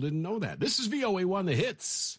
Didn't know that. This is VOA1 The Hits.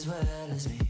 as well as me.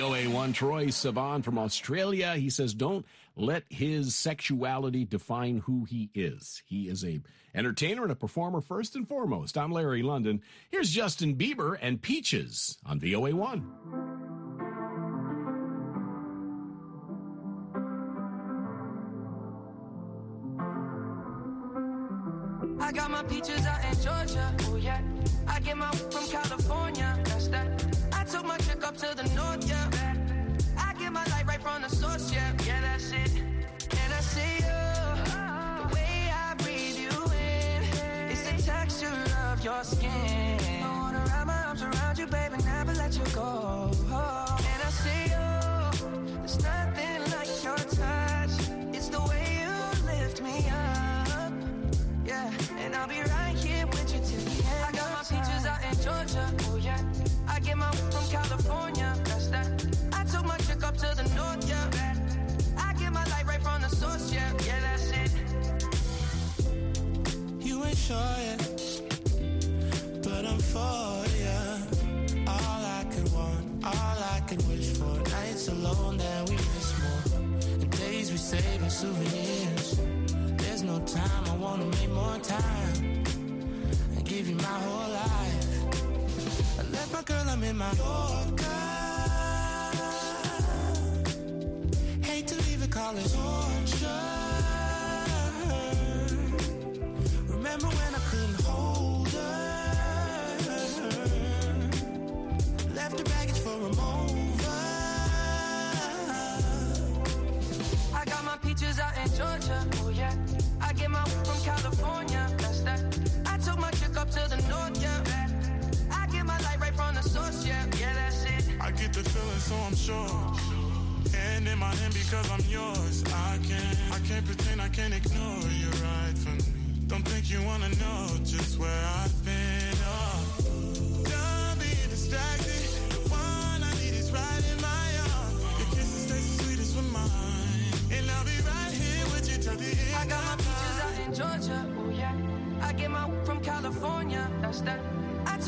VOA1 Troye Sivan from Australia. He says, don't let his sexuality define who he is. He is a entertainer and a performer first and foremost. I'm Larry London. Here's Justin Bieber and Peaches on VOA1. I got my peaches out in Georgia. Oh yeah. I get my from California. dollars.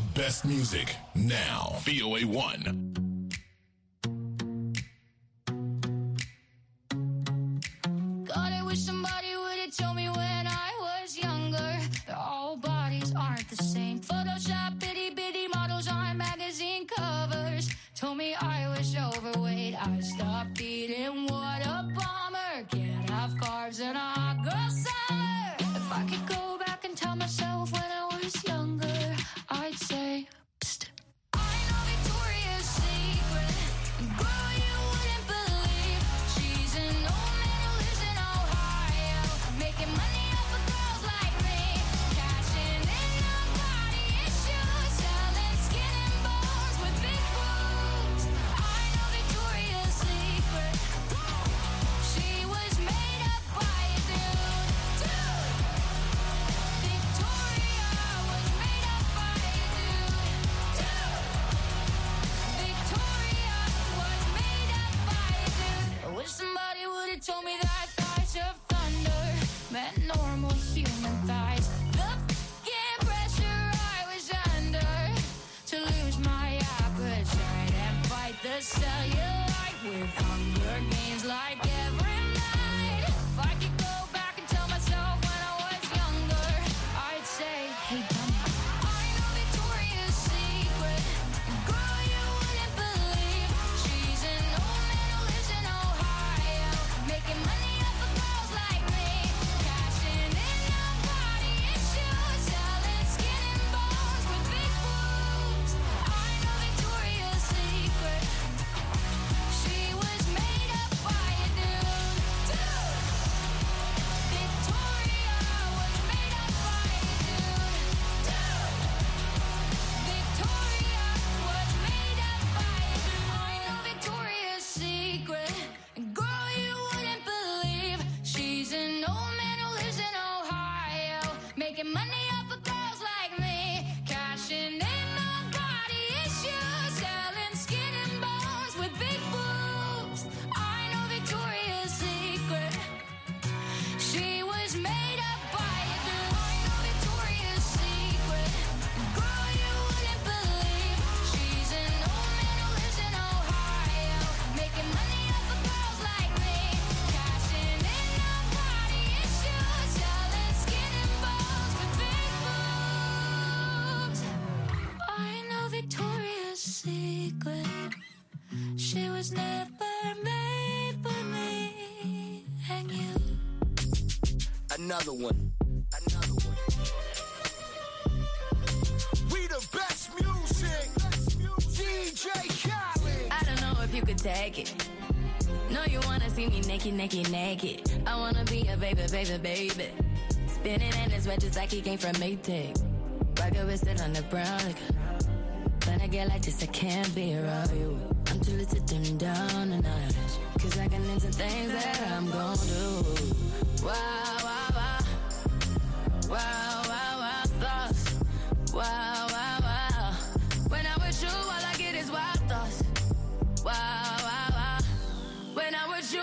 the best music now. VOA 1. Another one. Another one. We the best music. DJ Khaled. I don't know if you could take it. No, you wanna see me naked, naked, naked. I wanna be a baby, baby, baby. Spinning in his red just like he came from Maytag. Rocket with it on the brown liquor. When I get like this, I can't be around you. Down a notch. Cause I can into things that I'm gon' do. Wow, wow, wow. Wow, wow, wow, thoughts. Wow. When I'm with you, all I get is wild thoughts. When I'm with you,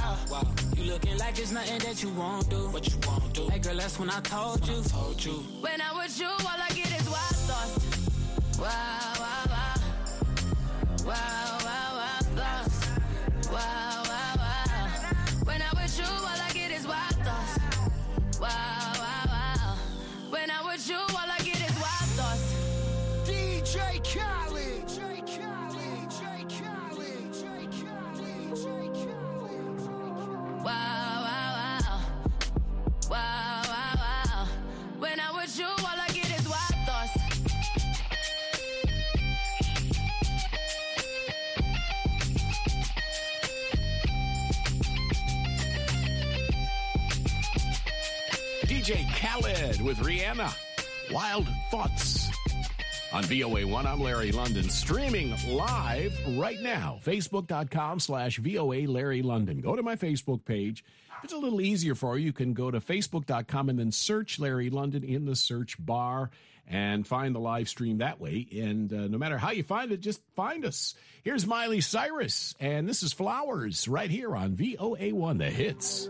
You looking like it's nothing that you won't do. What you won't do. Hey girl, that's when I told you. told you. When I'm with you, all I get is wild thoughts. Wow. Wow, Khaled with Rihanna. Wild Thoughts. On VOA1, I'm Larry London, streaming live right now. Facebook.com slash VOA Larry London. Go to my Facebook page. If it's a little easier for you, you can go to Facebook.com and then search Larry London in the search bar and find the live stream that way. And uh, no matter how you find it, just find us. Here's Miley Cyrus, and this is Flowers right here on VOA1, the hits.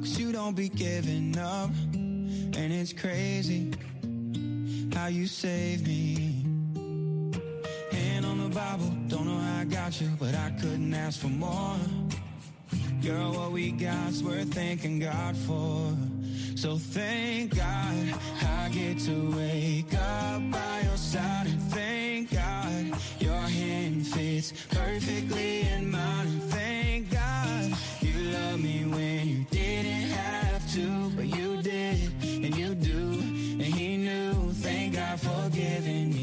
looks you don't be giving up. And it's crazy how you save me. Hand on the Bible, don't know how I got you But I couldn't ask for more. Girl, what we got's worth thanking God for. So thank God I get to wake up by your side. Thank God your hand fits perfectly in mine. Thank God you love me when you didn't have to, but you did, and you do, and he knew. Thank God for giving me.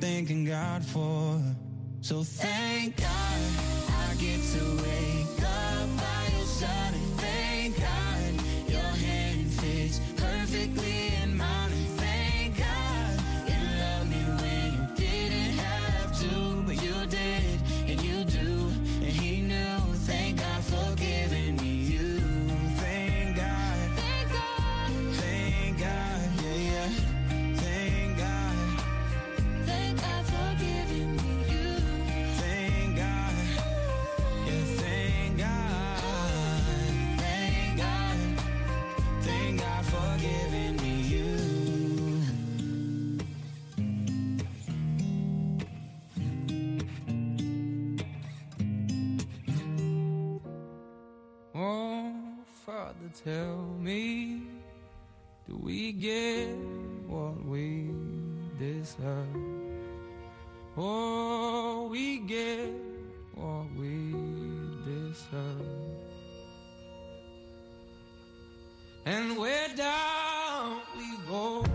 thanking God for. So thank tell me, do we get what we deserve? Oh, we get what we deserve. And we're down, we go.